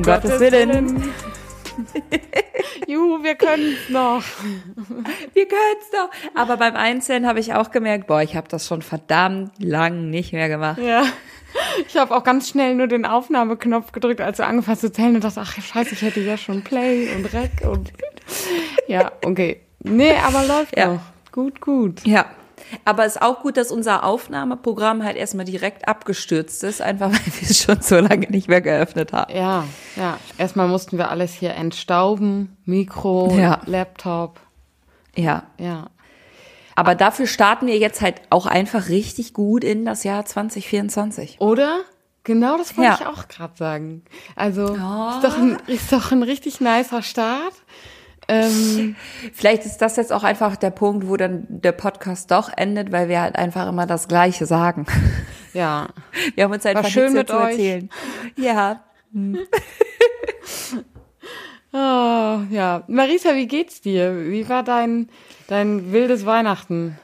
Um, Um Gottes Willen. Juhu, wir können es noch. Wir können's doch. Aber beim Einzelnen habe ich auch gemerkt, boah, ich habe das schon verdammt lang nicht mehr gemacht. Ja. Ich habe auch ganz schnell nur den Aufnahmeknopf gedrückt, als du angefangen zu zählen und dachte, ach scheiße, ich hätte ja schon Play und Rec und ja, okay. Nee, aber läuft Ja. noch. Gut, gut. Ja. Aber es ist auch gut, dass unser Aufnahmeprogramm halt erstmal direkt abgestürzt ist, einfach weil wir es schon so lange nicht mehr geöffnet haben. Ja, ja. Erstmal mussten wir alles hier entstauben. Mikro, Ja. Laptop. Ja. Ja. Aber dafür starten wir jetzt halt auch einfach richtig gut in das Jahr 2024. Oder? Genau das wollte Ja. ich auch gerade sagen. Also Ja. ist, doch ein, ist doch ein richtig nicer Start. Ähm, Vielleicht ist das jetzt auch einfach der Punkt, wo dann der Podcast doch endet, weil wir halt einfach immer das Gleiche sagen. ja. Wir haben uns einfach schön nichts mehr mit zu euch. erzählen. Ja. Oh, ja. Marisa, wie geht's dir? Wie war dein, dein wildes Weihnachten?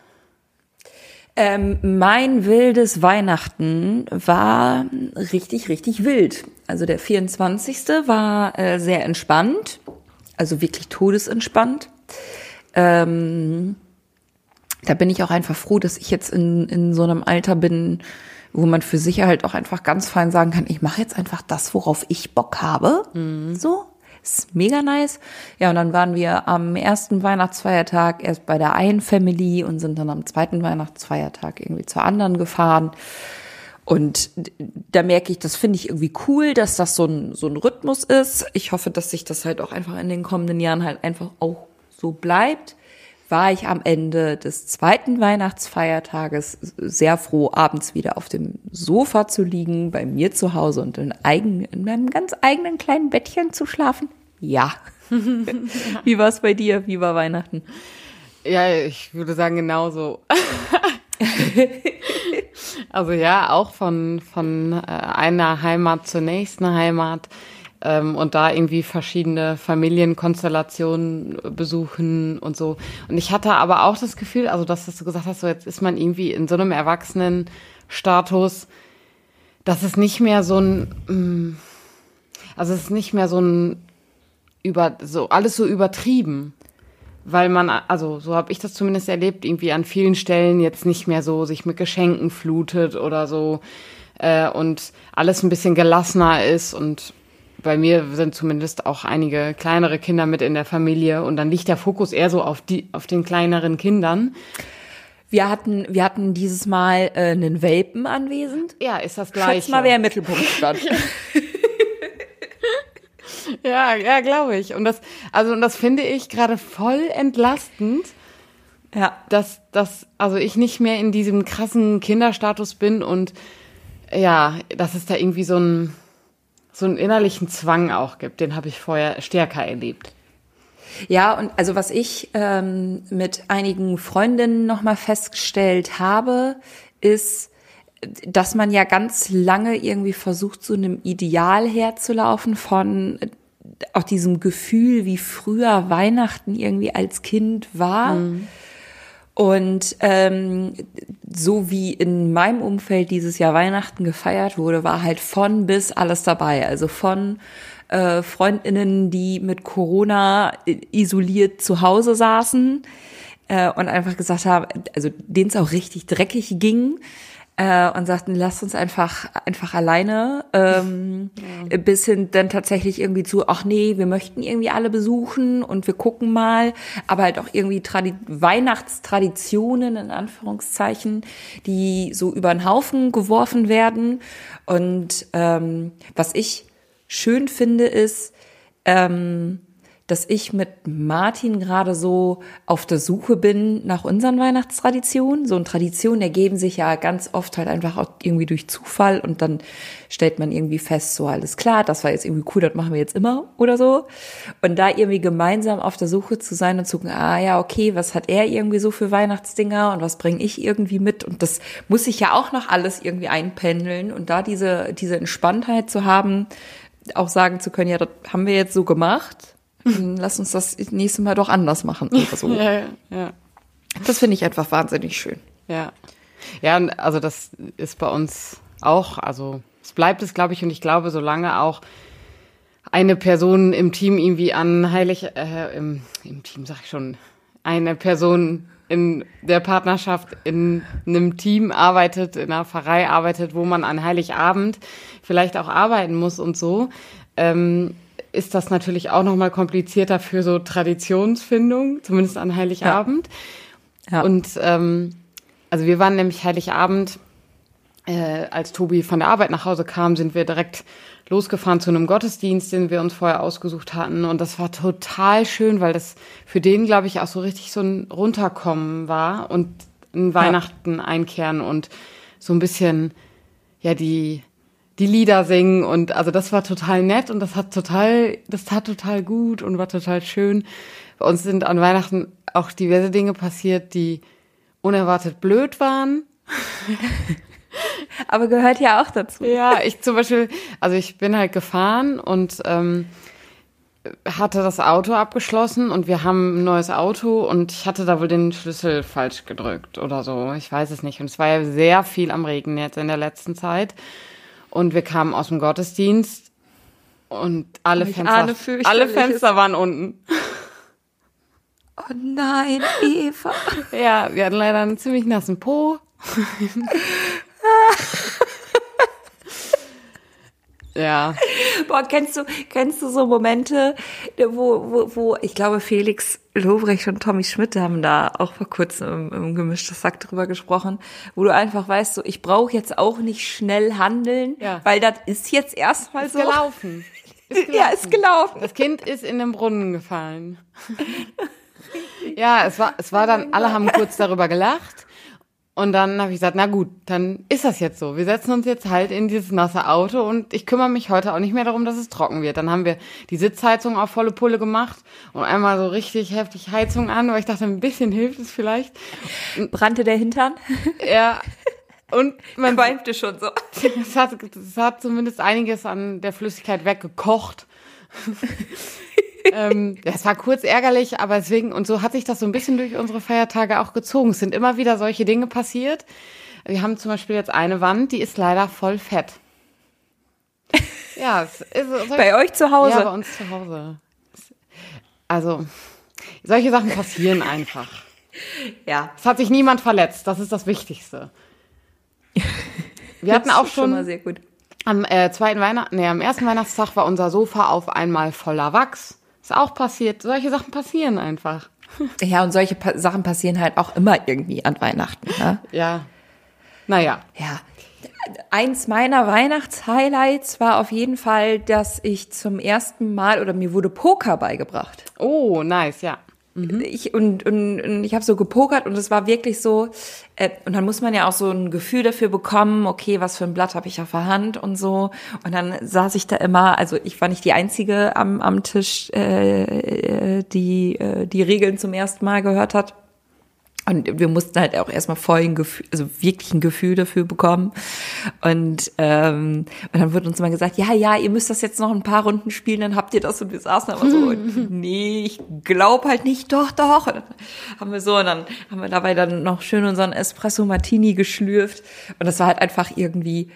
Ähm, mein wildes Weihnachten war richtig, richtig wild. Also der 24. war äh, sehr entspannt, also wirklich todesentspannt. Ähm, da bin ich auch einfach froh, dass ich jetzt in, in so einem Alter bin, wo man für Sicherheit auch einfach ganz fein sagen kann, ich mache jetzt einfach das, worauf ich Bock habe. So, ist mega nice. Ja, und dann waren wir am ersten Weihnachtsfeiertag erst bei der einen Family und sind dann am zweiten Weihnachtsfeiertag irgendwie zur anderen gefahren. Und da merke ich, das finde ich irgendwie cool, dass das so ein, so ein Rhythmus ist. Ich hoffe, dass sich das halt auch einfach in den kommenden Jahren halt einfach auch so bleibt. War ich am Ende des zweiten Weihnachtsfeiertages sehr froh, abends wieder auf dem Sofa zu liegen, bei mir zu Hause und in, eigen, in meinem ganz eigenen kleinen Bettchen zu schlafen? Ja. Wie war es bei dir? Wie war Weihnachten? Ja, ich würde sagen genauso. also ja, auch von, von äh, einer Heimat zur nächsten Heimat ähm, und da irgendwie verschiedene Familienkonstellationen besuchen und so. Und ich hatte aber auch das Gefühl, also dass du gesagt hast, so jetzt ist man irgendwie in so einem Erwachsenenstatus, dass es nicht mehr so ein, mm, also es ist nicht mehr so ein über so alles so übertrieben weil man, also so habe ich das zumindest erlebt, irgendwie an vielen Stellen jetzt nicht mehr so sich mit Geschenken flutet oder so äh, und alles ein bisschen gelassener ist und bei mir sind zumindest auch einige kleinere Kinder mit in der Familie und dann liegt der Fokus eher so auf die auf den kleineren Kindern. Wir hatten, wir hatten dieses Mal äh, einen Welpen anwesend. Ja, ist das Schätz gleiche. mal, wer im Mittelpunkt stand. Ja, ja, glaube ich. Und das, also und das finde ich gerade voll entlastend. ja. dass, dass also ich nicht mehr in diesem krassen Kinderstatus bin und ja, dass es da irgendwie so einen so einen innerlichen Zwang auch gibt, den habe ich vorher stärker erlebt. Ja, und also was ich ähm, mit einigen Freundinnen nochmal festgestellt habe, ist, dass man ja ganz lange irgendwie versucht, so einem Ideal herzulaufen von äh, auch diesem Gefühl, wie früher Weihnachten irgendwie als Kind war. Und ähm, so wie in meinem Umfeld dieses Jahr Weihnachten gefeiert wurde, war halt von bis alles dabei. Also von äh, Freundinnen, die mit Corona isoliert zu Hause saßen äh, und einfach gesagt haben, also denen es auch richtig dreckig ging äh, und sagten, lasst uns einfach einfach alleine, ähm, bis hin dann tatsächlich irgendwie zu, ach nee, wir möchten irgendwie alle besuchen und wir gucken mal, aber halt auch irgendwie Tradi Weihnachtstraditionen in Anführungszeichen, die so über den Haufen geworfen werden. Und ähm, was ich schön finde, ist, ähm, dass ich mit Martin gerade so auf der Suche bin nach unseren Weihnachtstraditionen. So eine Tradition ergeben sich ja ganz oft halt einfach auch irgendwie durch Zufall und dann stellt man irgendwie fest, so alles klar, das war jetzt irgendwie cool, das machen wir jetzt immer oder so. Und da irgendwie gemeinsam auf der Suche zu sein und zu gucken, ah ja, okay, was hat er irgendwie so für Weihnachtsdinger und was bringe ich irgendwie mit? Und das muss ich ja auch noch alles irgendwie einpendeln und da diese, diese Entspanntheit zu haben, auch sagen zu können, ja, das haben wir jetzt so gemacht lass uns das nächste Mal doch anders machen. Oder so. Ja, ja, ja. Das finde ich einfach wahnsinnig schön. Ja. Ja, also das ist bei uns auch, also es bleibt es, glaube ich, und ich glaube, solange auch eine Person im Team irgendwie an Heilig, äh, im, im Team sag ich schon, eine Person in der Partnerschaft in einem Team arbeitet, in einer Pfarrei arbeitet, wo man an Heiligabend vielleicht auch arbeiten muss und so, ähm, ist das natürlich auch nochmal komplizierter für so Traditionsfindung, zumindest an Heiligabend. Ja. ja. Und ähm, also wir waren nämlich Heiligabend, äh, als Tobi von der Arbeit nach Hause kam, sind wir direkt losgefahren zu einem Gottesdienst, den wir uns vorher ausgesucht hatten. Und das war total schön, weil das für den, glaube ich, auch so richtig so ein Runterkommen war und ein Weihnachten ja. einkehren und so ein bisschen, ja, die, die Lieder singen und also das war total nett und das hat total, das tat total gut und war total schön. Bei uns sind an Weihnachten auch diverse Dinge passiert, die unerwartet blöd waren. Aber gehört ja auch dazu. Ja, ich zum Beispiel, also ich bin halt gefahren und ähm, hatte das Auto abgeschlossen und wir haben ein neues Auto und ich hatte da wohl den Schlüssel falsch gedrückt oder so. Ich weiß es nicht. Und es war ja sehr viel am Regen jetzt in der letzten Zeit. Und wir kamen aus dem Gottesdienst und alle Fenster, alle Fenster waren unten. Oh nein, Eva. Ja, wir hatten leider einen ziemlich nassen Po. ja. Boah, kennst du, kennst du so Momente, wo, wo, wo, ich glaube, Felix Lobrecht und Tommy Schmidt haben da auch vor kurzem im, im gemischtes Sack drüber gesprochen, wo du einfach weißt, so, ich brauche jetzt auch nicht schnell handeln, ja. weil das ist jetzt erstmal so. Gelaufen. Ist gelaufen. Ja, ist gelaufen. Das Kind ist in den Brunnen gefallen. ja, es war, es war dann, alle haben kurz darüber gelacht. Und dann habe ich gesagt, na gut, dann ist das jetzt so. Wir setzen uns jetzt halt in dieses nasse Auto und ich kümmere mich heute auch nicht mehr darum, dass es trocken wird. Dann haben wir die Sitzheizung auf volle Pulle gemacht und einmal so richtig heftig Heizung an, weil ich dachte, ein bisschen hilft es vielleicht. Brannte der Hintern? Ja. Und man qualmte schon so. Es hat, es hat zumindest einiges an der Flüssigkeit weggekocht ähm, das war kurz ärgerlich, aber deswegen, und so hat sich das so ein bisschen durch unsere Feiertage auch gezogen. Es sind immer wieder solche Dinge passiert. Wir haben zum Beispiel jetzt eine Wand, die ist leider voll fett. Ja, es ist, bei euch zu Hause? Ja, bei uns zu Hause. Also, solche Sachen passieren einfach. Ja. Es hat sich niemand verletzt, das ist das Wichtigste. Wir hatten auch schon, schon sehr gut. am äh, zweiten Weihnachten, nee, am ersten Weihnachtstag war unser Sofa auf einmal voller Wachs. Ist auch passiert. Solche Sachen passieren einfach. Ja, und solche pa Sachen passieren halt auch immer irgendwie an Weihnachten. Ne? Ja. Naja. Ja. Eins meiner Weihnachtshighlights war auf jeden Fall, dass ich zum ersten Mal oder mir wurde Poker beigebracht. Oh, nice, ja. Mhm. Ich, und, und, und ich habe so gepokert und es war wirklich so, äh, und dann muss man ja auch so ein Gefühl dafür bekommen, okay, was für ein Blatt habe ich auf der Hand und so. Und dann saß ich da immer, also ich war nicht die Einzige am, am Tisch, äh, äh die äh, die Regeln zum ersten Mal gehört hat. Und wir mussten halt auch erstmal voll ein Gefühl, also wirklich ein Gefühl dafür bekommen. Und, ähm, und dann wurde uns mal gesagt, ja, ja, ihr müsst das jetzt noch ein paar Runden spielen, dann habt ihr das. Und wir saßen aber so, nee, ich glaub halt nicht, doch, doch. Und dann haben wir so, und dann haben wir dabei dann noch schön unseren Espresso Martini geschlürft. Und das war halt einfach irgendwie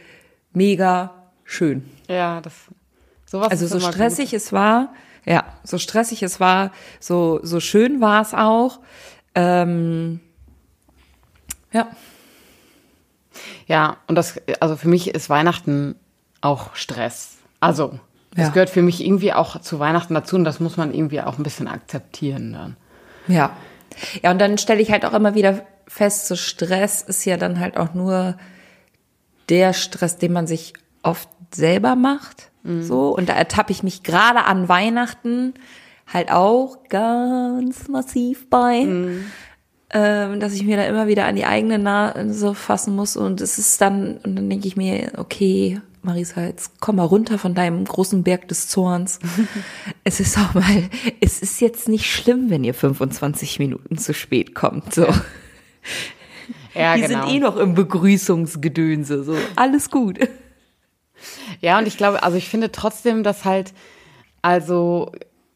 mega schön. Ja, das, sowas Also so stressig gut. es war, ja, so stressig es war, so, so schön war es auch. Ähm, ja. Ja, und das, also für mich ist Weihnachten auch Stress. Also, das ja. gehört für mich irgendwie auch zu Weihnachten dazu und das muss man irgendwie auch ein bisschen akzeptieren dann. Ja. Ja, und dann stelle ich halt auch immer wieder fest, so Stress ist ja dann halt auch nur der Stress, den man sich oft selber macht. Mhm. So. Und da ertappe ich mich gerade an Weihnachten halt auch ganz massiv bei. Mhm. Ähm, dass ich mir da immer wieder an die eigene Nase fassen muss und es ist dann, und dann denke ich mir, okay, Marisa, jetzt komm mal runter von deinem großen Berg des Zorns. es ist auch mal, es ist jetzt nicht schlimm, wenn ihr 25 Minuten zu spät kommt, so. Ja. Die genau. sind eh noch im Begrüßungsgedönse, so. Alles gut. Ja, und ich glaube, also ich finde trotzdem, dass halt, also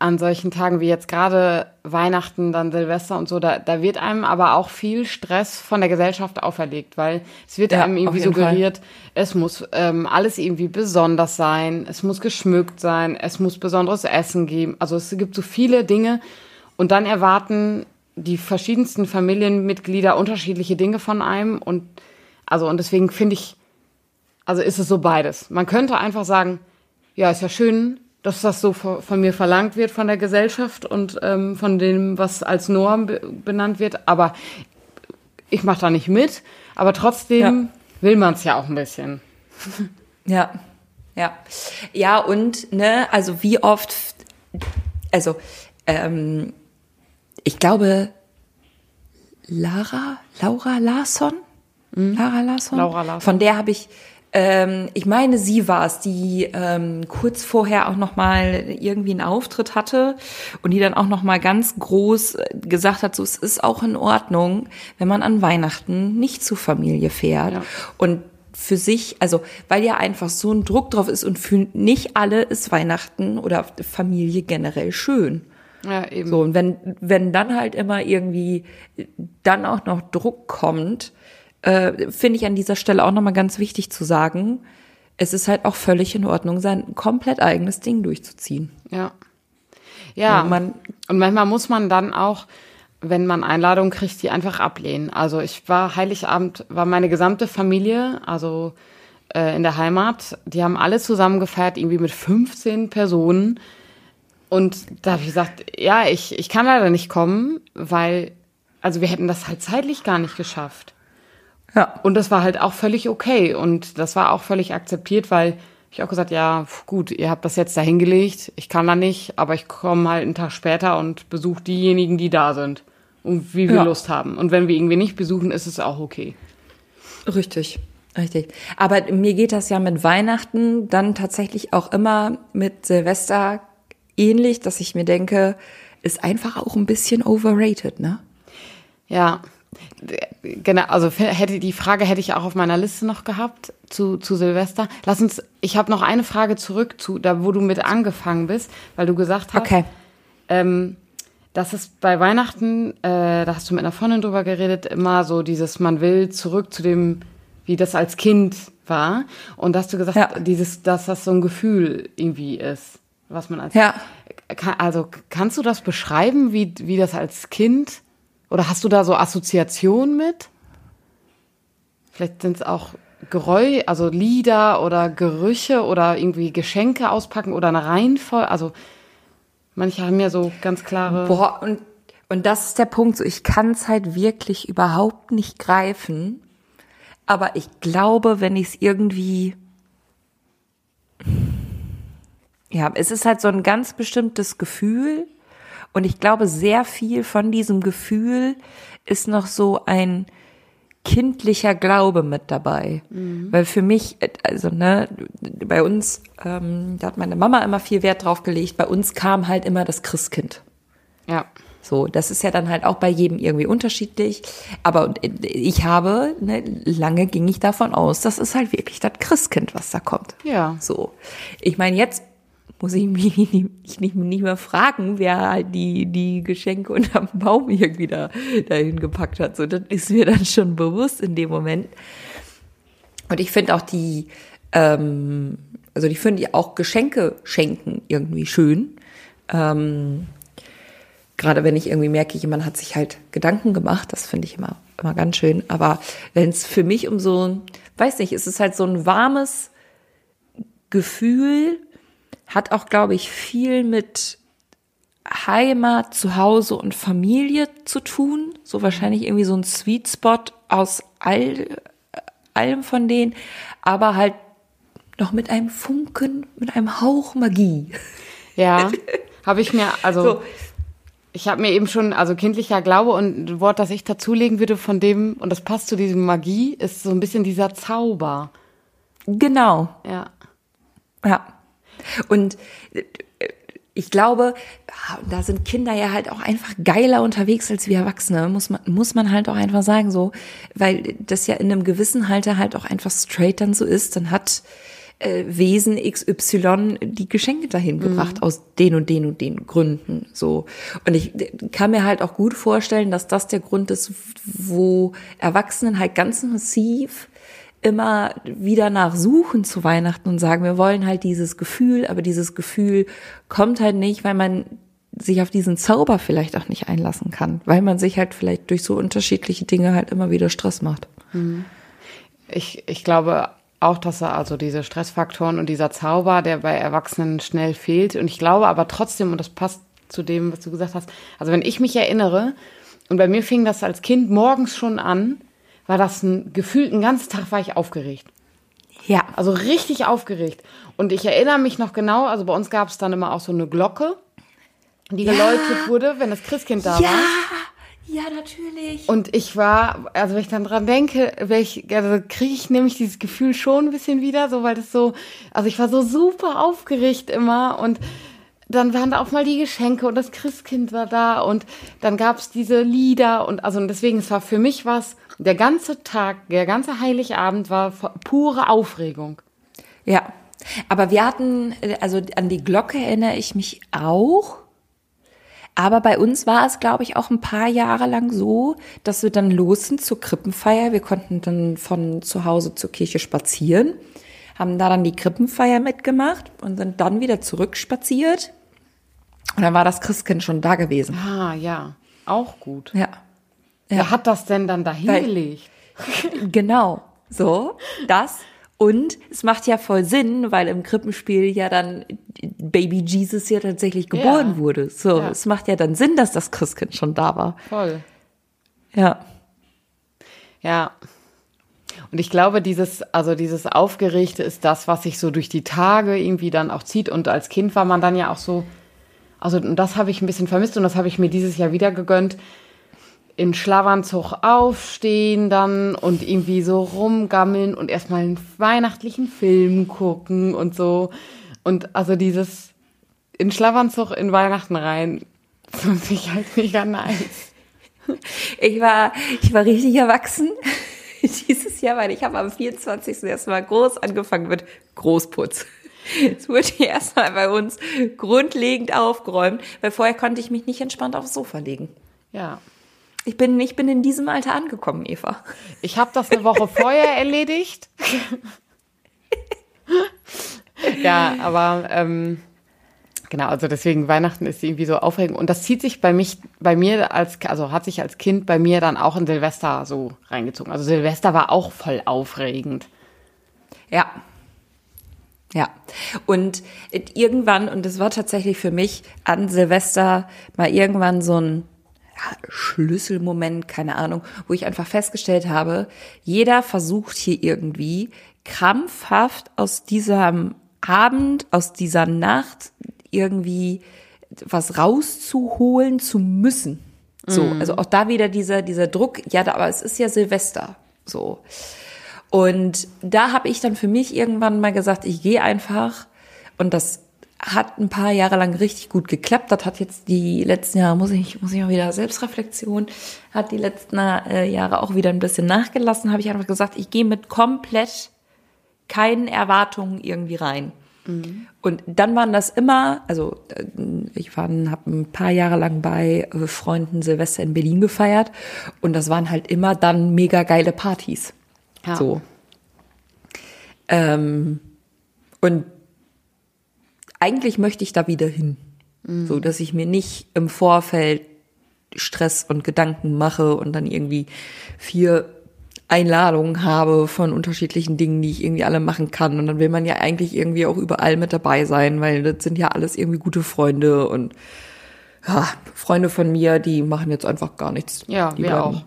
an solchen Tagen wie jetzt gerade Weihnachten, dann Silvester und so, da, da wird einem aber auch viel Stress von der Gesellschaft auferlegt, weil es wird Ja, einem irgendwie suggeriert, es muss ähm, alles irgendwie besonders sein, es muss geschmückt sein, es muss besonderes Essen geben. Also es gibt so viele Dinge und dann erwarten die verschiedensten Familienmitglieder unterschiedliche Dinge von einem und also und deswegen finde ich, also ist es so beides. Man könnte einfach sagen, ja, ist ja schön, dass das so von mir verlangt wird von der Gesellschaft und ähm, von dem, was als Norm be benannt wird, aber ich mache da nicht mit, aber trotzdem Ja. will man es ja auch ein bisschen. Ja, ja. Ja, und, ne, also wie oft, also, ähm, ich glaube, Lara, Laura Larsson? Lara Larsson? Laura Larsson. Von der habe ich, ähm, ich meine, sie war es, die ähm, kurz vorher auch noch mal irgendwie einen Auftritt hatte und die dann auch noch mal ganz groß äh, gesagt hat, so es ist auch in Ordnung, wenn man an Weihnachten nicht zur Familie fährt Ja. und für sich, also weil ja einfach so ein Druck drauf ist und für nicht alle ist Weihnachten oder Familie generell schön. Ja, eben. So, und wenn, wenn dann halt immer irgendwie dann auch noch Druck kommt, äh, finde ich an dieser Stelle auch nochmal ganz wichtig zu sagen, es ist halt auch völlig in Ordnung, sein komplett eigenes Ding durchzuziehen. Ja. Ja, Und man- und manchmal muss man dann auch, wenn man Einladungen kriegt, die einfach ablehnen. Also ich war Heiligabend, war meine gesamte Familie, also äh, in der Heimat, die haben alle zusammen gefeiert, irgendwie mit 15 Personen. Und da habe ich gesagt, ja, ich, ich kann leider nicht kommen, weil, also wir hätten das halt zeitlich gar nicht geschafft. Ja. Und das war halt auch völlig okay und das war auch völlig akzeptiert, weil ich auch gesagt, ja, gut, ihr habt das jetzt dahingelegt, ich kann da nicht, aber ich komme halt einen Tag später und besuche diejenigen, die da sind und wie wir Ja. Lust haben. Und wenn wir irgendwie nicht besuchen, ist es auch okay. Richtig, richtig. Aber mir geht das ja mit Weihnachten dann tatsächlich auch immer mit Silvester ähnlich, dass ich mir denke, ist einfach auch ein bisschen overrated, ne? Ja, genau. Also hätte die Frage hätte ich auch auf meiner Liste noch gehabt zu, zu Silvester. Lass uns. Ich habe noch eine Frage zurück zu da, wo du mit angefangen bist, weil du gesagt hast, Okay. ähm, dass es bei Weihnachten, äh, da hast du mit einer Freundin drüber geredet, immer so dieses, man will zurück zu dem, wie das als Kind war. Und hast du gesagt, Ja. dieses, dass das so ein Gefühl irgendwie ist, was man als Ja. Ka- Also kannst du das beschreiben, wie, wie das als Kind? Oder hast du da so Assoziationen mit? Vielleicht sind es auch Geräu, also Lieder oder Gerüche oder irgendwie Geschenke auspacken oder eine Reihenfolge. Also manche haben ja so ganz klare. Boah, und, und das ist der Punkt, so ich kann es halt wirklich überhaupt nicht greifen. Aber ich glaube, wenn ich es irgendwie. Ja, es ist halt so ein ganz bestimmtes Gefühl. Und ich glaube, sehr viel von diesem Gefühl ist noch so ein kindlicher Glaube mit dabei. Weil für mich, also ne, bei uns, ähm, da hat meine Mama immer viel Wert drauf gelegt, bei uns kam halt immer das Christkind. Ja. So, das ist ja dann halt auch bei jedem irgendwie unterschiedlich. Aber ich habe, ne, lange ging ich davon aus, das ist halt wirklich das Christkind, was da kommt. Ja. So. Ich meine, jetzt muss ich mich nicht, ich nicht, nicht mehr fragen, wer halt die, die Geschenke unterm Baum irgendwie da, dahin gepackt hat. So, das ist mir dann schon bewusst in dem Moment. Und ich finde auch die, ähm, also ich finde auch Geschenke schenken irgendwie schön. Ähm, gerade wenn ich irgendwie merke, jemand hat sich halt Gedanken gemacht, das finde ich immer, immer ganz schön. Aber wenn es für mich um so, weiß nicht, es ist halt so ein warmes Gefühl, hat auch, glaube ich, viel mit Heimat, Zuhause und Familie zu tun. So wahrscheinlich irgendwie so ein Sweet Spot aus all, allem von denen, aber halt noch mit einem Funken, mit einem Hauch Magie. Ja. Habe ich mir, also. So. Ich habe mir eben schon, also kindlicher Glaube und ein Wort, das ich dazulegen würde von dem, und das passt zu diesem Magie, ist so ein bisschen dieser Zauber. Genau. Ja. Ja. Und äh, ich glaube, da sind Kinder ja halt auch einfach geiler unterwegs als wir Erwachsene, muss man, muss man halt auch einfach sagen so, weil das ja in einem gewissen Halter halt auch einfach straight dann so ist, dann hat äh, Wesen XY die Geschenke dahin gebracht aus den und den und den Gründen. So. Und ich kann mir halt auch gut vorstellen, dass das der Grund ist, wo Erwachsenen halt ganz massiv immer wieder nachsuchen zu Weihnachten und sagen, wir wollen halt dieses Gefühl, aber dieses Gefühl kommt halt nicht, weil man sich auf diesen Zauber vielleicht auch nicht einlassen kann, weil man sich halt vielleicht durch so unterschiedliche Dinge halt immer wieder Stress macht. Ich, ich glaube auch, dass er also diese Stressfaktoren und dieser Zauber, der bei Erwachsenen schnell fehlt. Und ich glaube aber trotzdem, und das passt zu dem, was du gesagt hast, also wenn ich mich erinnere, und bei mir fing das als Kind morgens schon an, war das ein gefühlt einen ganzen Tag war ich aufgeregt. Ja. Also richtig aufgeregt. Und ich erinnere mich noch genau, also bei uns gab es dann immer auch so eine Glocke, die geläutet wurde, wenn das Christkind da Ja, war. ja, natürlich. Und ich war, also wenn ich dann dran denke, welch, also kriege ich nämlich dieses Gefühl schon ein bisschen wieder, so weil das so, also ich war so super aufgeregt immer und dann waren da auch mal die Geschenke und das Christkind war da und dann gab's diese Lieder und also und deswegen, es war für mich was, der ganze Tag, der ganze Heiligabend war pure Aufregung. Ja. Aber wir hatten, also an die Glocke erinnere ich mich auch. Aber bei uns war es, glaube ich, auch ein paar Jahre lang so, dass wir dann los sind zur Krippenfeier. Wir konnten dann von zu Hause zur Kirche spazieren, haben da dann die Krippenfeier mitgemacht und sind dann wieder zurückspaziert. Und dann war das Christkind schon da gewesen. Ah, ja. Auch gut. Ja. Wer hat das denn dann dahin Weil- gelegt? Genau. So, das. Und es macht ja voll Sinn, weil im Krippenspiel ja dann Baby Jesus ja tatsächlich geboren Ja. wurde. So, Ja. es macht ja dann Sinn, dass das Christkind schon da war. Voll. Ja. Ja. Und ich glaube, dieses, also dieses Aufgeregte ist das, was sich so durch die Tage irgendwie dann auch zieht. Und als Kind war man dann ja auch so, also das habe ich ein bisschen vermisst und das habe ich mir dieses Jahr wieder gegönnt. In Schlafanzug aufstehen dann und irgendwie so rumgammeln und erstmal einen weihnachtlichen Film gucken und so. Und also dieses in Schlafanzug in Weihnachten rein, fand ich halt mega nice. Ich war, ich war richtig erwachsen dieses Jahr, weil ich habe am 24. erstmal groß angefangen mit Großputz. Es wurde hier erstmal bei uns grundlegend aufgeräumt, weil vorher konnte ich mich nicht entspannt aufs Sofa legen. Ja. Ich bin, ich bin in diesem Alter angekommen, Eva. Ich habe das eine Woche vorher erledigt. ja, aber ähm, genau, also deswegen Weihnachten ist irgendwie so aufregend und das zieht sich bei mich, bei mir als, also hat sich als Kind bei mir dann auch in Silvester so reingezogen. Also Silvester war auch voll aufregend. Ja. Ja. Und irgendwann, und das war tatsächlich für mich an Silvester mal irgendwann so ein ja, Schlüsselmoment, keine Ahnung, wo ich einfach festgestellt habe, jeder versucht hier irgendwie krampfhaft aus diesem Abend, aus dieser Nacht irgendwie was rauszuholen zu müssen. So, also auch da wieder dieser, dieser Druck, ja, aber es ist ja Silvester. So. Und da habe ich dann für mich irgendwann mal gesagt, ich gehe einfach und das hat ein paar Jahre lang richtig gut geklappt. Das hat jetzt die letzten Jahre, muss ich, muss ich auch wieder Selbstreflexion, hat die letzten äh, Jahre auch wieder ein bisschen nachgelassen. Habe ich einfach gesagt, ich gehe mit komplett keinen Erwartungen irgendwie rein. Und dann waren das immer, also äh, ich war, habe ein paar Jahre lang bei äh, Freunden Silvester in Berlin gefeiert und das waren halt immer dann mega geile Partys. Ja. So. Ähm, und eigentlich möchte ich da wieder hin. So, dass ich mir nicht im Vorfeld Stress und Gedanken mache und dann irgendwie vier Einladungen habe von unterschiedlichen Dingen, die ich irgendwie alle machen kann. Und dann will man ja eigentlich irgendwie auch überall mit dabei sein, weil das sind ja alles irgendwie gute Freunde und ja, Freunde von mir, die machen jetzt einfach gar nichts. Ja, die wir bleiben auch.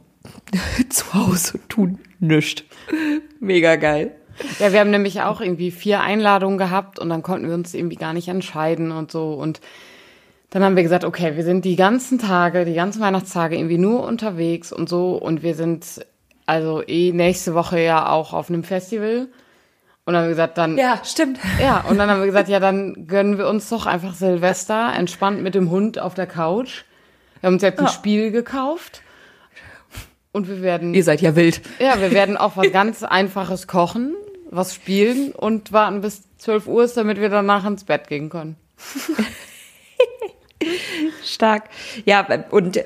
zu Hause tun nichts. Mega geil. Ja, wir haben nämlich auch irgendwie vier Einladungen gehabt und dann konnten wir uns irgendwie gar nicht entscheiden und so. Und dann haben wir gesagt, okay, wir sind die ganzen Tage, die ganzen Weihnachtstage irgendwie nur unterwegs und so. Und wir sind also eh nächste Woche ja auch auf einem Festival. Und dann haben wir gesagt, dann, ja. Ja, stimmt. und dann haben wir gesagt, ja, dann gönnen wir uns doch einfach Silvester entspannt mit dem Hund auf der Couch. Wir haben uns jetzt ein Ja. Spiel gekauft. Und wir werden Ihr seid ja wild. ja, wir werden auch was ganz Einfaches kochen. was spielen und warten bis 12 Uhr ist, damit wir danach ins Bett gehen können. Stark. Ja, und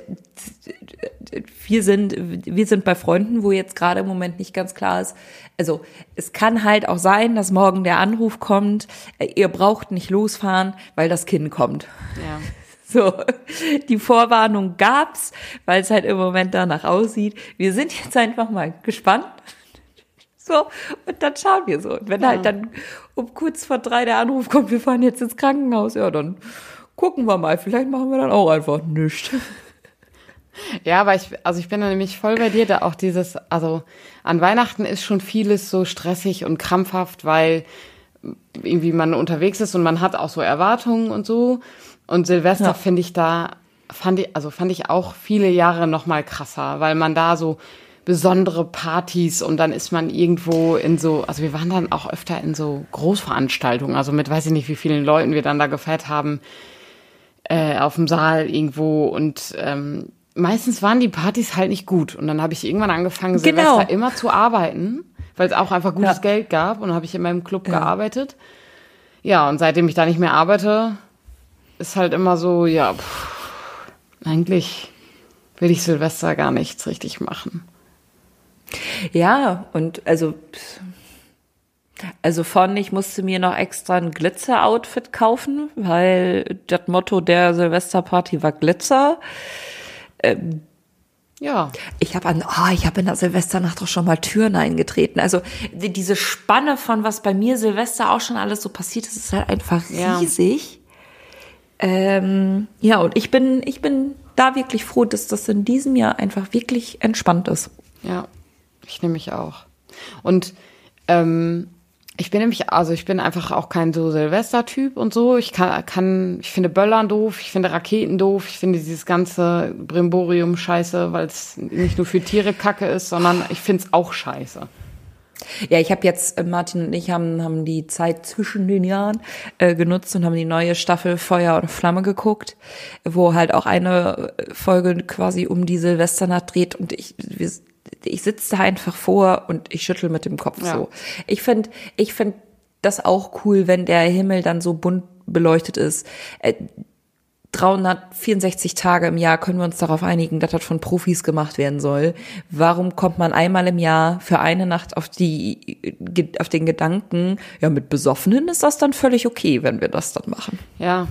wir sind, wir sind bei Freunden, wo jetzt gerade im Moment nicht ganz klar ist. Also, es kann halt auch sein, dass morgen der Anruf kommt, ihr braucht nicht losfahren, weil das Kind kommt. Ja. So, die Vorwarnung gab's, weil es halt im Moment danach aussieht. Wir sind jetzt einfach mal gespannt. So, und dann schauen wir so. Und wenn ja. halt dann um kurz vor drei der Anruf kommt, wir fahren jetzt ins Krankenhaus, ja, dann gucken wir mal. Vielleicht machen wir dann auch einfach nichts. Ja, aber ich, also ich bin da nämlich voll bei dir, da auch dieses, also an Weihnachten ist schon vieles so stressig und krampfhaft, weil irgendwie man unterwegs ist und man hat auch so Erwartungen und so. Und Silvester ja. finde ich da, fand ich, also fand ich auch viele Jahre noch mal krasser, weil man da so besondere Partys und dann ist man irgendwo in so, also wir waren dann auch öfter in so Großveranstaltungen, also mit weiß ich nicht, wie vielen Leuten wir dann da gefeiert haben, äh, auf dem Saal irgendwo und ähm, meistens waren die Partys halt nicht gut und dann habe ich irgendwann angefangen, Silvester genau. immer zu arbeiten, weil es auch einfach gutes ja. Geld gab und habe ich in meinem Club ja. gearbeitet. Ja, und seitdem ich da nicht mehr arbeite, ist halt immer so, ja, pff, eigentlich will ich Silvester gar nichts richtig machen. Ja, und also, also von, ich musste mir noch extra ein Glitzer-Outfit kaufen, weil das Motto der Silvesterparty war Glitzer. Ähm, ja. Ich habe an, oh, ich habe in der Silvesternacht doch schon mal Türen eingetreten. Also die, diese Spanne von was bei mir Silvester auch schon alles so passiert ist, ist halt einfach riesig. Ja. Ähm, ja, und ich bin, ich bin da wirklich froh, dass das in diesem Jahr einfach wirklich entspannt ist. Ja, ich nehme mich auch. Und ähm, ich bin nämlich, also ich bin einfach auch kein so Silvester-Typ und so. Ich kann, kann, ich finde Böllern doof, ich finde Raketen doof, ich finde dieses ganze Brimborium scheiße, weil es nicht nur für Tiere Kacke ist, sondern ich finde es auch scheiße. Ja, ich habe jetzt, äh, Martin und ich haben, haben die Zeit zwischen den Jahren äh, genutzt und haben die neue Staffel Feuer und Flamme geguckt, wo halt auch eine Folge quasi um die Silvesternacht dreht und ich, wir, ich sitze da einfach vor und ich schüttel mit dem Kopf ja. so. Ich finde, ich finde das auch cool, wenn der Himmel dann so bunt beleuchtet ist. Äh, 364 Tage im Jahr können wir uns darauf einigen, dass das von Profis gemacht werden soll. Warum kommt man einmal im Jahr für eine Nacht auf die, auf den Gedanken, ja, mit Besoffenen ist das dann völlig okay, wenn wir das dann machen. Ja.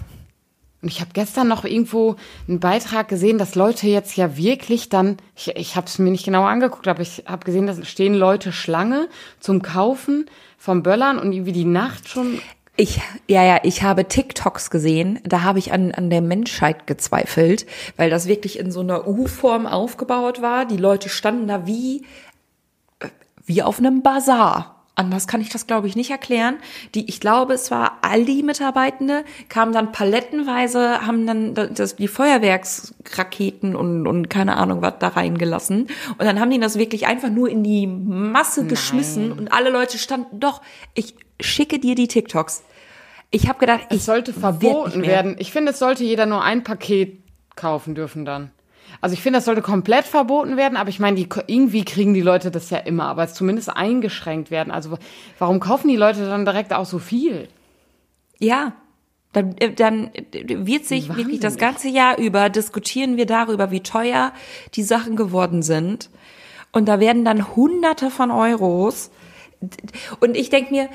Und ich habe gestern noch irgendwo einen Beitrag gesehen, dass Leute jetzt ja wirklich dann, ich, ich habe es mir nicht genau angeguckt, aber ich habe gesehen, dass stehen Leute Schlange zum Kaufen vom Böllern und irgendwie die Nacht schon ich, ja, ja, ich habe TikToks gesehen, da habe ich an, an der Menschheit gezweifelt, weil das wirklich in so einer U-Form aufgebaut war. Die Leute standen da wie, wie auf einem Bazar. Anders kann ich das, glaube ich, nicht erklären. Die, ich glaube, es war Aldi-Mitarbeitende, kamen dann palettenweise, haben dann das, die Feuerwerksraketen und, und keine Ahnung was da reingelassen. Und dann haben die das wirklich einfach nur in die Masse Nein. geschmissen und alle Leute standen, doch, ich schicke dir die TikToks. Ich habe gedacht, es sollte verboten werden. Ich finde, es sollte jeder nur ein Paket kaufen dürfen dann. Also ich finde, das sollte komplett verboten werden, aber ich meine, die, irgendwie kriegen die Leute das ja immer, aber es zumindest eingeschränkt werden. Also warum kaufen die Leute dann direkt auch so viel? Ja, dann, äh, dann wird sich Wahnsinnig. wirklich das ganze Jahr über diskutieren wir darüber, wie teuer die Sachen geworden sind. Und da werden dann Hunderte von Euros. Und ich denke mir,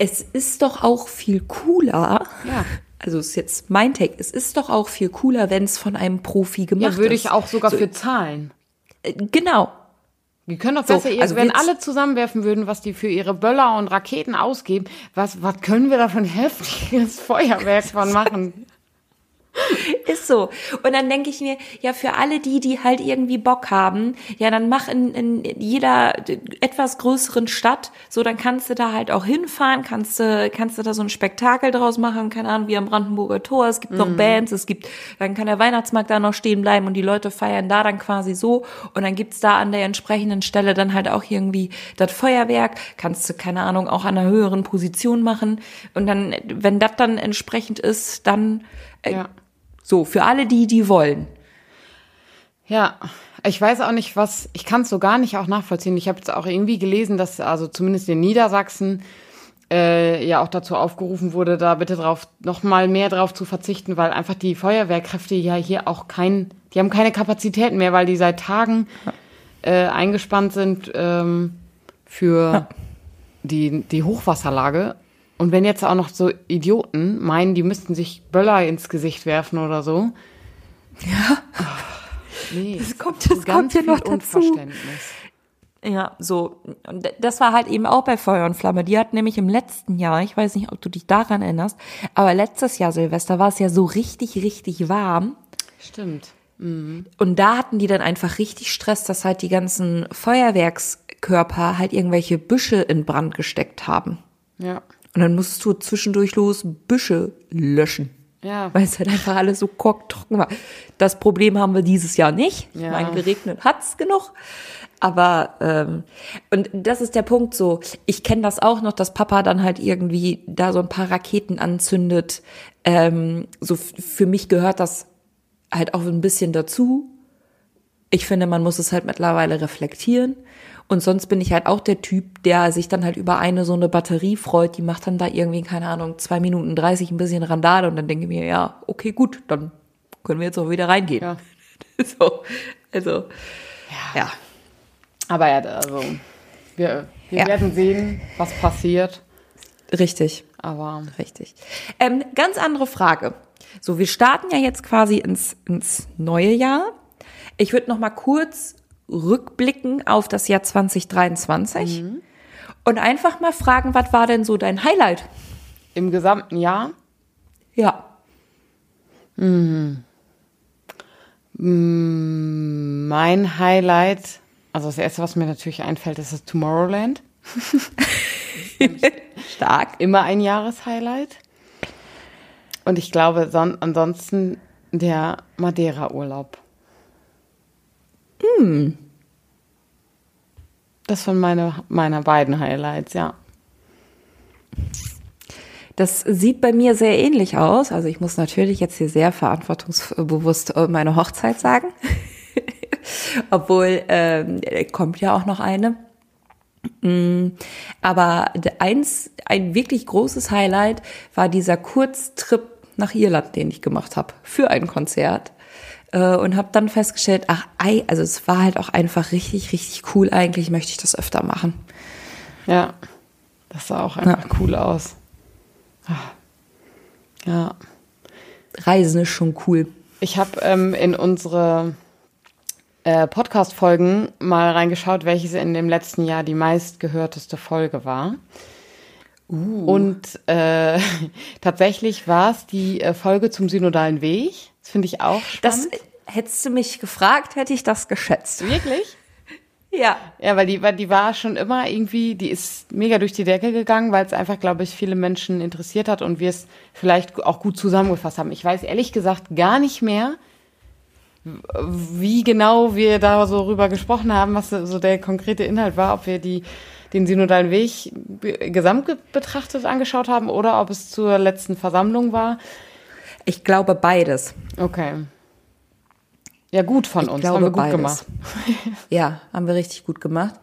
es ist doch auch viel cooler. Ja. Also ist jetzt mein Take. Es ist doch auch viel cooler, wenn es von einem Profi gemacht ist. Ja, würde ich auch sogar so, für zahlen. Äh, genau. Die können doch besser, so, also wenn alle zusammenwerfen würden, was die für ihre Böller und Raketen ausgeben, was, was können wir da für ein heftiges Feuerwerk von machen? Ist so. Und dann denke ich mir, ja, für alle die, die halt irgendwie Bock haben, ja, dann mach in, in jeder etwas größeren Stadt, so dann kannst du da halt auch hinfahren, kannst du, kannst du da so ein Spektakel draus machen, keine Ahnung, wie am Brandenburger Tor, es gibt noch mhm. Bands, es gibt, dann kann der Weihnachtsmarkt da noch stehen bleiben und die Leute feiern da dann quasi so und dann gibt's da an der entsprechenden Stelle dann halt auch irgendwie das Feuerwerk, kannst du, keine Ahnung, auch an einer höheren Position machen und dann, wenn das dann entsprechend ist, dann äh, ja. So, für alle die, die wollen. Ja, ich weiß auch nicht, was, ich kann es so gar nicht auch nachvollziehen. Ich habe jetzt auch irgendwie gelesen, dass also zumindest in Niedersachsen äh, ja auch dazu aufgerufen wurde, da bitte drauf, noch mal mehr drauf zu verzichten, weil einfach die Feuerwehrkräfte ja hier auch kein, die haben keine Kapazitäten mehr, weil die seit Tagen äh, eingespannt sind ähm, für ja. die, die Hochwasserlage. Und wenn jetzt auch noch so Idioten meinen, die müssten sich Böller ins Gesicht werfen oder so. Ja. Ach, nee, das kommt, das kommt ja noch dazu. Ja, so. Und das war halt eben auch bei Feuer und Flamme. Die hat nämlich im letzten Jahr, ich weiß nicht, ob du dich daran erinnerst, aber letztes Jahr Silvester war es ja so richtig, richtig warm. Stimmt. Mhm. Und da hatten die dann einfach richtig Stress, dass halt die ganzen Feuerwerkskörper halt irgendwelche Büsche in Brand gesteckt haben. Ja. Und dann musstest du zwischendurch los Büsche löschen. Ja. Weil es halt einfach alles so korktrocken war. Das Problem haben wir dieses Jahr nicht. Ich Ja. meine, geregnet hat's genug. Aber ähm, und das ist der Punkt so. Ich kenne das auch noch, dass Papa dann halt irgendwie da so ein paar Raketen anzündet. Ähm, so für mich gehört das halt auch ein bisschen dazu. Ich finde, man muss es halt mittlerweile reflektieren. Und sonst bin ich halt auch der Typ, der sich dann halt über eine so eine Batterie freut. Die macht dann da irgendwie, keine Ahnung, zwei Minuten dreißig ein bisschen Randale. Und dann denke ich mir, ja, okay, gut, dann können wir jetzt auch wieder reingehen. Ja. So, also, ja. Aber ja, also wir, wir Ja. werden sehen, was passiert. richtig. Aber Richtig. Ähm, ganz andere Frage. So, wir starten ja jetzt quasi ins, ins neue Jahr. Ich würde noch mal kurz rückblicken auf das Jahr 2023 und einfach mal fragen, was war denn so dein Highlight? im gesamten Jahr Ja. mein Highlight, also das erste, was mir natürlich einfällt, ist das Tomorrowland. Stark. Immer ein Jahreshighlight. Und ich glaube, son ansonsten der Madeira-Urlaub. Das waren meine, meine beiden Highlights, ja. Das sieht bei mir sehr ähnlich aus. Also ich muss natürlich jetzt hier sehr verantwortungsbewusst äh, meine Hochzeit sagen. Obwohl ähm, kommt ja auch noch eine. Mm, Aber eins, ein wirklich großes Highlight war dieser Kurztrip nach Irland, den ich gemacht habe für ein Konzert. Äh, Und habe dann festgestellt, ach, ei, also es war halt auch einfach richtig, richtig cool. Eigentlich möchte ich das öfter machen. Ja, das sah auch einfach cool aus. Ah. Ja, Reisen ist schon cool. ich habe ähm, in unsere äh, Podcast-Folgen mal reingeschaut, welches in dem letzten Jahr die meistgehörteste Folge war. Und äh, tatsächlich war es die äh, Folge zum synodalen Weg. Das finde ich auch Das spannend. hättest du mich gefragt, hätte ich das geschätzt. Wirklich? Ja. Ja, weil die, war- die war schon immer irgendwie, die ist mega durch die Decke gegangen, weil es einfach, glaube ich, viele Menschen interessiert hat und wir es vielleicht auch gut zusammengefasst haben. Ich weiß ehrlich gesagt gar nicht mehr, wie genau wir da so rüber gesprochen haben, was so der konkrete Inhalt war, ob wir die, den synodalen Weg gesamt ge- betrachtet angeschaut haben oder ob es zur letzten Versammlung war. Ich glaube beides. Okay. Ja, gut von Ich uns, glaube haben wir gut beides. gemacht. Ja, haben wir richtig gut gemacht.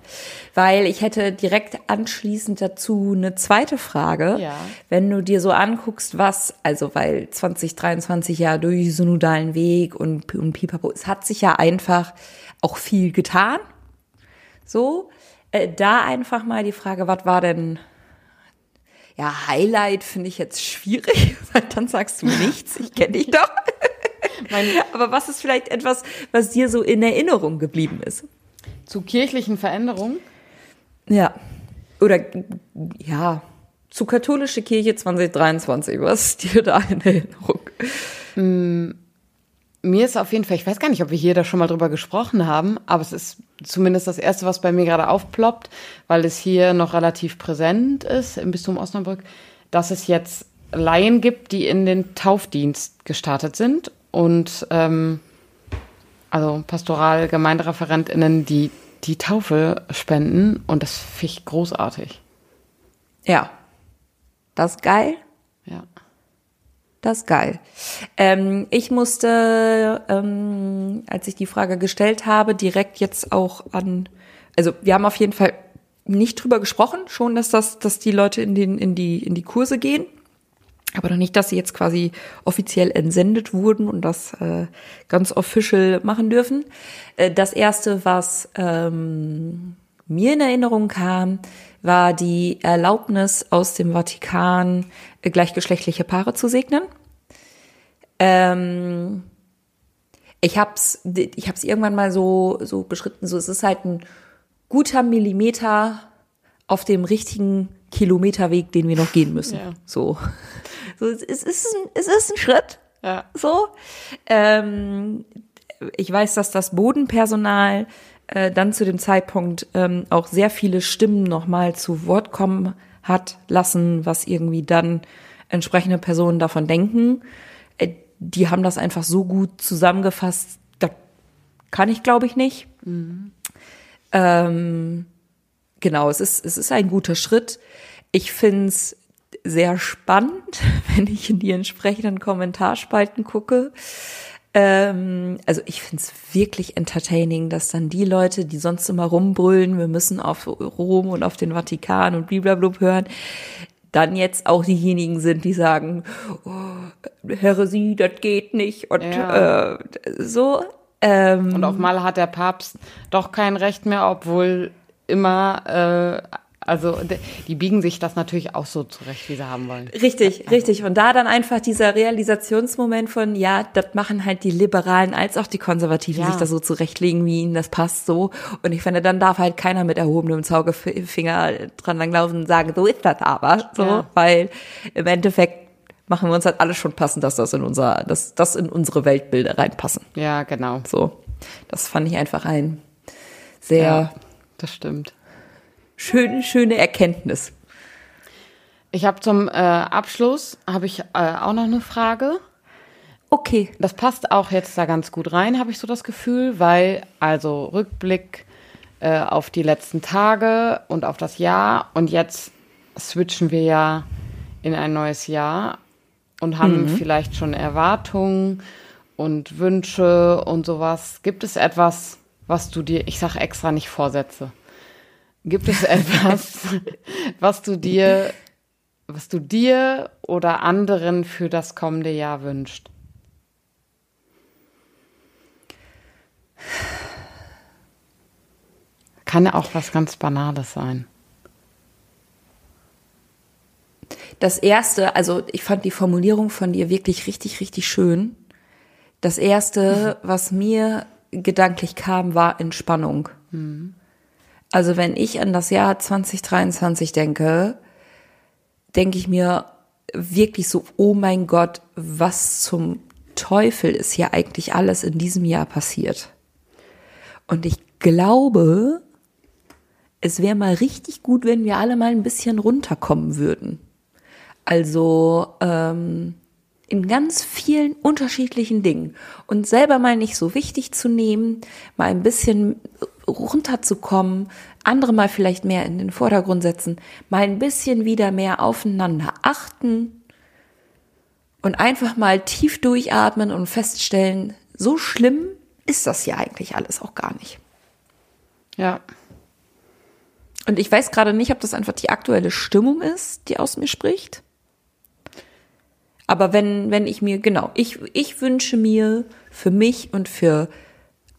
Weil ich hätte direkt anschließend dazu eine zweite Frage. Ja. Wenn du dir so anguckst, was, also weil 2023 ja durch synodalen Weg und, und Pipapo, es hat sich ja einfach auch viel getan. So, äh, da einfach mal die Frage, was war denn, ja, Highlight finde ich jetzt schwierig, weil dann sagst du nichts, ich kenne dich doch. Aber was ist vielleicht etwas, was dir so in Erinnerung geblieben ist? zu kirchlichen Veränderungen. Ja. Oder ja, zu katholische Kirche 2023, was ist dir da in Erinnerung? Mir ist auf jeden Fall, ich weiß gar nicht, ob wir hier da schon mal drüber gesprochen haben, aber es ist zumindest das Erste, was bei mir gerade aufploppt, weil es hier noch relativ präsent ist im Bistum Osnabrück, dass es jetzt Laien gibt, die in den Taufdienst gestartet sind und ähm, also pastoral GemeindereferentInnen, die die Taufe spenden und das finde ich großartig. Ja. Das ist geil. Das ist geil. Ähm, ich musste, ähm, als ich die Frage gestellt habe, direkt jetzt auch an, also wir haben auf jeden Fall nicht drüber gesprochen, schon, dass das, dass die Leute in den, in die, in die Kurse gehen. Aber noch nicht, dass sie jetzt quasi offiziell entsendet wurden und das äh, ganz official machen dürfen. Äh, das erste, was ähm, mir in Erinnerung kam, war die Erlaubnis aus dem Vatikan, gleichgeschlechtliche Paare zu segnen. Ähm, ich hab's, ich hab's irgendwann mal so, so beschritten, so es ist halt ein guter Millimeter auf dem richtigen Kilometerweg, den wir noch gehen müssen. Ja. So. so es, ist ein, es ist ein Schritt. Ja. So. Ähm, ich weiß, dass das Bodenpersonal äh, dann zu dem Zeitpunkt ähm, auch sehr viele Stimmen nochmal zu Wort kommen hat lassen, was irgendwie dann entsprechende Personen davon denken. Äh, die haben das einfach so gut zusammengefasst, das kann ich, glaube ich, nicht. Mhm. Ähm, genau, es ist, es ist ein guter Schritt. Ich finde es sehr spannend, wenn ich in die entsprechenden Kommentarspalten gucke. Ähm, also ich finde es wirklich entertaining, dass dann die Leute, die sonst immer rumbrüllen, wir müssen auf Rom und auf den Vatikan und blablabla hören, dann jetzt auch diejenigen sind, die sagen, oh, Heresie, das geht nicht und ja. äh, so. Ähm, und auf Mal hat der Papst doch kein Recht mehr, obwohl immer äh, also die biegen sich das natürlich auch so zurecht, wie sie haben wollen. Richtig, also. richtig. Und da dann einfach dieser Realisationsmoment von, ja, das machen halt die Liberalen als auch die Konservativen ja. sich da so zurechtlegen, wie ihnen das passt so. Und ich finde, dann darf halt keiner mit erhobenem Zaugefinger dran langlaufen und sagen, so ist das aber. So, ja. weil im Endeffekt machen wir uns halt alles schon passen, dass das in unser, dass das in unsere Weltbilder reinpassen. Ja, genau. So. Das fand ich einfach ein sehr. Ja, das stimmt schöne, schöne Erkenntnis. Ich habe zum äh, Abschluss habe ich äh, auch noch eine Frage. Okay. Das passt auch jetzt da ganz gut rein, habe ich so das Gefühl, weil also Rückblick äh, auf die letzten Tage und auf das Jahr und jetzt switchen wir ja in ein neues Jahr und haben mhm. vielleicht schon Erwartungen und Wünsche und sowas. Gibt es etwas, was du dir, ich sage extra nicht Vorsätze, Gibt es etwas, was du dir, was du dir oder anderen für das kommende Jahr wünscht? Kann ja auch was ganz Banales sein. Das erste, also ich fand die Formulierung von dir wirklich richtig, richtig schön. Das erste, was mir gedanklich kam, war Entspannung. Mhm. Also wenn ich an das Jahr 2023 denke, denke ich mir wirklich so, oh mein Gott, was zum Teufel ist hier eigentlich alles in diesem Jahr passiert? Und ich glaube, es wäre mal richtig gut, wenn wir alle mal ein bisschen runterkommen würden. Also ähm, in ganz vielen unterschiedlichen Dingen und selber mal nicht so wichtig zu nehmen, mal ein bisschen runterzukommen, andere mal vielleicht mehr in den Vordergrund setzen, mal ein bisschen wieder mehr aufeinander achten und einfach mal tief durchatmen und feststellen, so schlimm ist das ja eigentlich alles auch gar nicht. Ja. Und ich weiß gerade nicht, ob das einfach die aktuelle Stimmung ist, die aus mir spricht aber wenn, wenn ich mir, genau, ich, ich wünsche mir für mich und für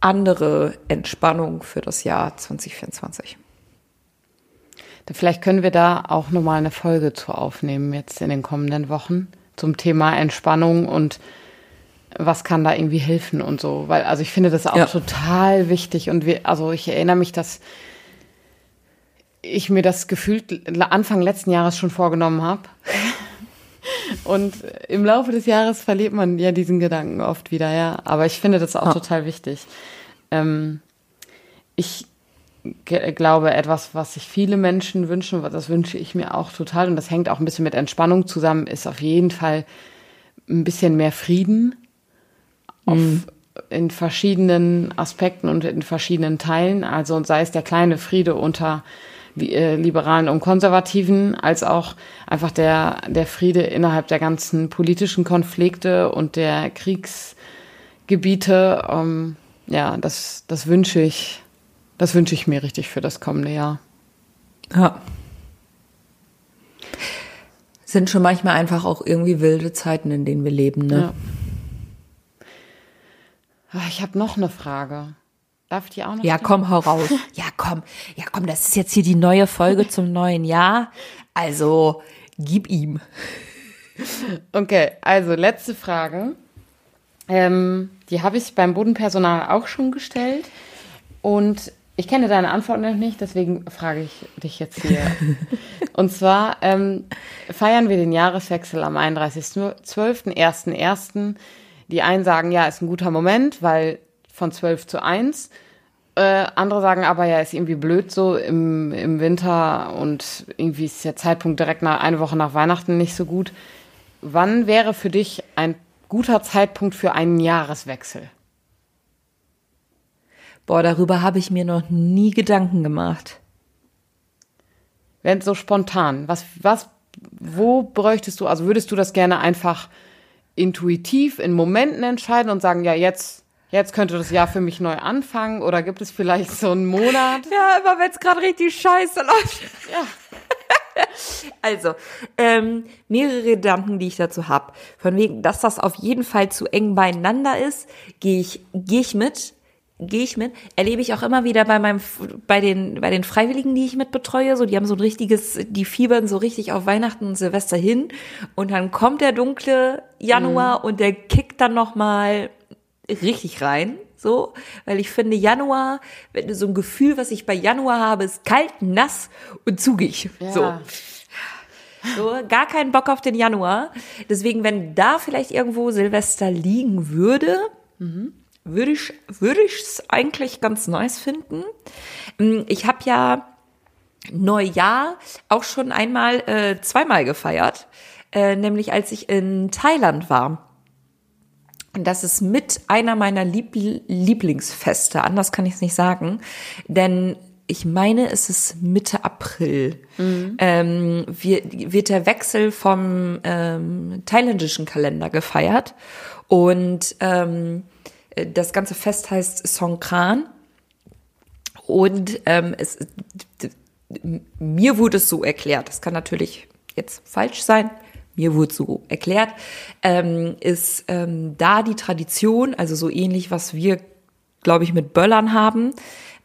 andere Entspannung für das Jahr 2024. Vielleicht können wir da auch nochmal eine Folge zu aufnehmen jetzt in den kommenden Wochen zum Thema Entspannung und was kann da irgendwie helfen und so. Weil, also ich finde das auch ja. total wichtig und wir, also ich erinnere mich, dass ich mir das gefühlt Anfang letzten Jahres schon vorgenommen habe. Und im Laufe des Jahres verliert man ja diesen Gedanken oft wieder, ja. Aber ich finde das auch ja. total wichtig. Ähm, ich glaube, etwas, was sich viele Menschen wünschen, das wünsche ich mir auch total, und das hängt auch ein bisschen mit Entspannung zusammen, ist auf jeden Fall ein bisschen mehr Frieden mhm. in verschiedenen Aspekten und in verschiedenen Teilen. Also sei es der kleine Friede unter Liberalen und Konservativen, als auch einfach der, der Friede innerhalb der ganzen politischen Konflikte und der Kriegsgebiete. Ähm, ja, das, das wünsche ich, das wünsche ich mir richtig für das kommende Jahr. Ja. Sind schon manchmal einfach auch irgendwie wilde Zeiten, in denen wir leben, ne? Ja. Ah, ich habe noch eine Frage. Darf ich die auch noch? Ja, stellen? komm, hau raus. Ja, komm. Ja, komm, das ist jetzt hier die neue Folge zum neuen Jahr. Also, gib ihm. Okay, also letzte Frage. Ähm, die habe ich beim Bodenpersonal auch schon gestellt. Und ich kenne deine Antwort noch nicht, deswegen frage ich dich jetzt hier. Und zwar ähm, feiern wir den Jahreswechsel am 31.12., Die einen sagen, ja, ist ein guter Moment, weil von 12 zu 1. Äh, andere sagen aber, ja, ist irgendwie blöd so im, im Winter und irgendwie ist der Zeitpunkt direkt nach, eine Woche nach Weihnachten nicht so gut. Wann wäre für dich ein guter Zeitpunkt für einen Jahreswechsel? Boah, darüber habe ich mir noch nie Gedanken gemacht. Wenn so spontan, was, was, wo bräuchtest du, also würdest du das gerne einfach intuitiv in Momenten entscheiden und sagen, ja, jetzt jetzt könnte das Jahr für mich neu anfangen oder gibt es vielleicht so einen Monat? Ja, immer wenn es gerade richtig scheiße läuft. Ja. Also, ähm, mehrere Gedanken, die ich dazu habe. Von wegen, dass das auf jeden Fall zu eng beieinander ist, gehe ich, gehe ich mit. Gehe ich mit, erlebe ich auch immer wieder bei meinem, bei den, bei den Freiwilligen, die ich mit betreue, so, die haben so ein richtiges, die fiebern so richtig auf Weihnachten und Silvester hin und dann kommt der dunkle Januar mhm. und der kickt dann nochmal richtig rein, so, weil ich finde Januar, wenn du so ein Gefühl, was ich bei Januar habe, ist kalt, nass und zugig, ja. so. So, gar keinen Bock auf den Januar. Deswegen, wenn da vielleicht irgendwo Silvester liegen würde, mhm. würde ich würde ich es eigentlich ganz nice finden. Ähm, ich habe ja Neujahr auch schon einmal äh, zweimal gefeiert, äh, nämlich als ich in Thailand war. Das ist mit einer meiner Lieb Lieblingsfeste. Anders kann ich es nicht sagen. Denn ich meine, es ist Mitte April. Mhm. Ähm, wird, wird der Wechsel vom ähm, thailändischen Kalender gefeiert. Und ähm, das ganze Fest heißt Songkran. Und ähm, es, mir wurde es so erklärt. Das kann natürlich jetzt falsch sein mir wurde so erklärt, ähm, ist ähm, da die Tradition, also so ähnlich, was wir, glaube ich, mit Böllern haben,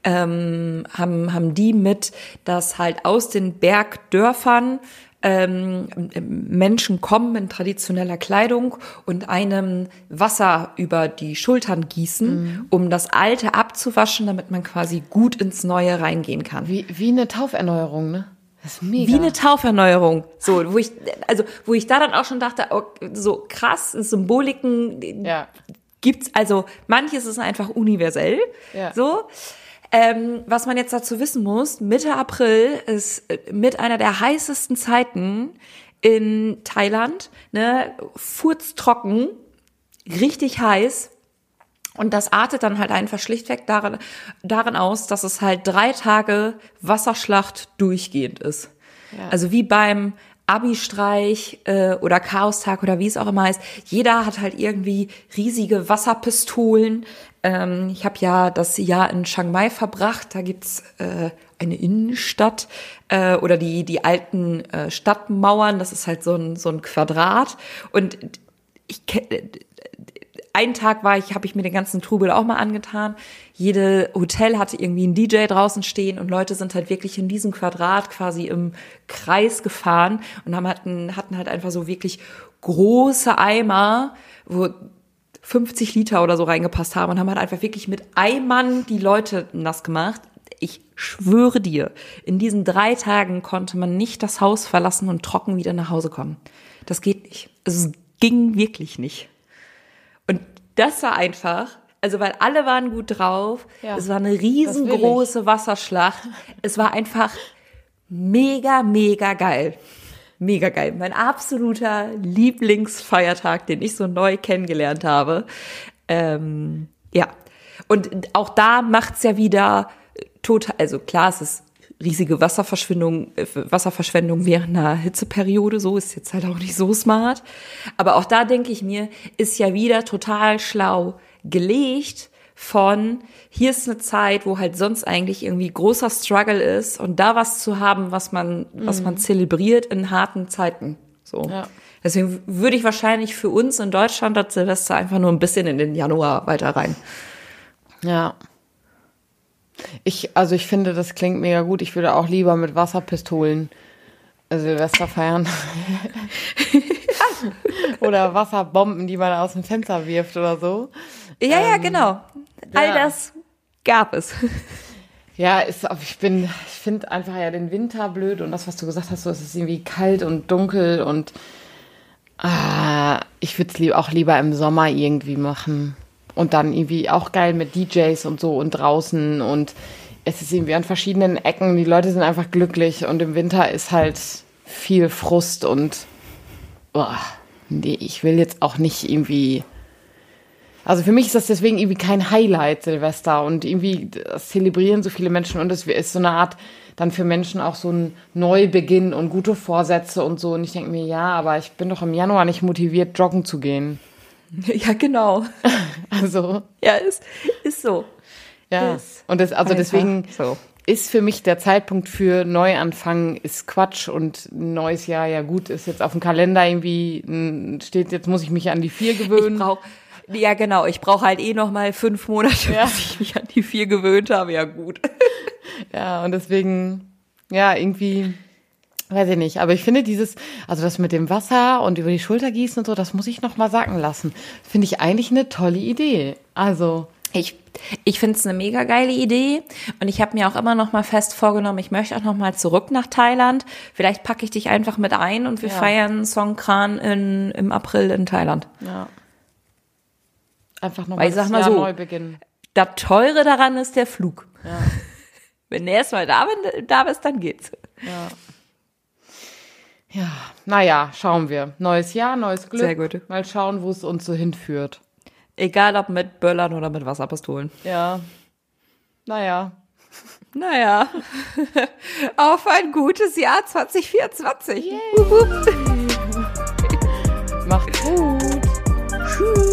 ähm, haben, haben die mit, dass halt aus den Bergdörfern ähm, Menschen kommen in traditioneller Kleidung und einem Wasser über die Schultern gießen, mhm. um das Alte abzuwaschen, damit man quasi gut ins Neue reingehen kann. Wie, wie eine Tauferneuerung, ne? Das ist mega. Wie eine Tauferneuerung. So, wo ich, also, wo ich da dann auch schon dachte, oh, so krass, Symboliken ja. gibt's, also, manches ist einfach universell. Ja. So. Ähm, was man jetzt dazu wissen muss, Mitte April ist äh, mit einer der heißesten Zeiten in Thailand, ne, furztrocken, richtig heiß. Und das artet dann halt einfach schlichtweg darin, darin aus, dass es halt drei Tage Wasserschlacht durchgehend ist. Ja. Also wie beim Abi-Streich äh, oder Chaostag oder wie es auch immer heißt. Jeder hat halt irgendwie riesige Wasserpistolen. Ähm, ich habe ja das Jahr in Chiang Mai verbracht. Da gibt's äh, eine Innenstadt äh, oder die die alten äh, Stadtmauern. Das ist halt so ein so ein Quadrat und ich einen Tag war ich, habe ich mir den ganzen Trubel auch mal angetan. Jede Hotel hatte irgendwie einen DJ draußen stehen und Leute sind halt wirklich in diesem Quadrat quasi im Kreis gefahren und haben hatten, hatten halt einfach so wirklich große Eimer, wo 50 Liter oder so reingepasst haben und haben halt einfach wirklich mit Eimern die Leute nass gemacht. Ich schwöre dir, in diesen drei Tagen konnte man nicht das Haus verlassen und trocken wieder nach Hause kommen. Das geht nicht. Es ging wirklich nicht. Das war einfach, also weil alle waren gut drauf. Ja, es war eine riesengroße Wasserschlacht. Es war einfach mega, mega geil. Mega geil. Mein absoluter Lieblingsfeiertag, den ich so neu kennengelernt habe. Ähm, ja. Und auch da macht's ja wieder total, also klar, es ist riesige Wasserverschwendung, äh, Wasserverschwendung während einer Hitzeperiode. So ist jetzt halt auch nicht so smart. Aber auch da denke ich mir, ist ja wieder total schlau gelegt von, hier ist eine Zeit, wo halt sonst eigentlich irgendwie großer Struggle ist und da was zu haben, was man, mhm. was man zelebriert in harten Zeiten. So. Ja. Deswegen würde ich wahrscheinlich für uns in Deutschland das Silvester einfach nur ein bisschen in den Januar weiter rein. Ja. Ich, also ich finde, das klingt mega gut. Ich würde auch lieber mit Wasserpistolen Silvester feiern. oder Wasserbomben, die man aus dem Fenster wirft oder so. Ja, ähm, ja, genau. All ja. das gab es. Ja, ist, ich bin, ich finde einfach ja den Winter blöd und das, was du gesagt hast, so, es ist irgendwie kalt und dunkel und ah, ich würde es lieb, auch lieber im Sommer irgendwie machen. Und dann irgendwie auch geil mit DJs und so und draußen und es ist irgendwie an verschiedenen Ecken. Die Leute sind einfach glücklich und im Winter ist halt viel Frust und oh, nee, ich will jetzt auch nicht irgendwie. Also für mich ist das deswegen irgendwie kein Highlight, Silvester. Und irgendwie das zelebrieren so viele Menschen und es ist so eine Art dann für Menschen auch so ein Neubeginn und gute Vorsätze und so. Und ich denke mir, ja, aber ich bin doch im Januar nicht motiviert, joggen zu gehen. Ja, genau. Also. Ja, ist, ist so. Ja. Ist und das, also deswegen so. ist für mich der Zeitpunkt für Neuanfang ist Quatsch und ein neues Jahr, ja gut, ist jetzt auf dem Kalender irgendwie, steht, jetzt muss ich mich an die vier gewöhnen. Ich brauch, ja, genau. Ich brauche halt eh noch mal fünf Monate, ja. bis ich mich an die vier gewöhnt habe. Ja, gut. Ja, und deswegen, ja, irgendwie, weiß ich nicht. Aber ich finde dieses, also das mit dem Wasser und über die Schulter gießen und so, das muss ich noch mal sacken lassen. Finde ich eigentlich eine tolle Idee. Also. Ich, ich finde es eine mega geile Idee und ich habe mir auch immer noch mal fest vorgenommen, ich möchte auch noch mal zurück nach Thailand. Vielleicht packe ich dich einfach mit ein und wir ja. feiern Songkran in, im April in Thailand. Ja. Einfach nochmal das Jahr so, neu beginnen. Das Teure daran ist der Flug. Ja. Wenn du erstmal da, da bist, dann geht's. Ja. Ja, naja, schauen wir. Neues Jahr, neues Glück. Sehr gut. Mal schauen, wo es uns so hinführt. Egal ob mit Böllern oder mit Wasserpistolen. Ja. Naja. Naja. Auf ein gutes Jahr 2024. Yay. Macht's gut. Tschüss.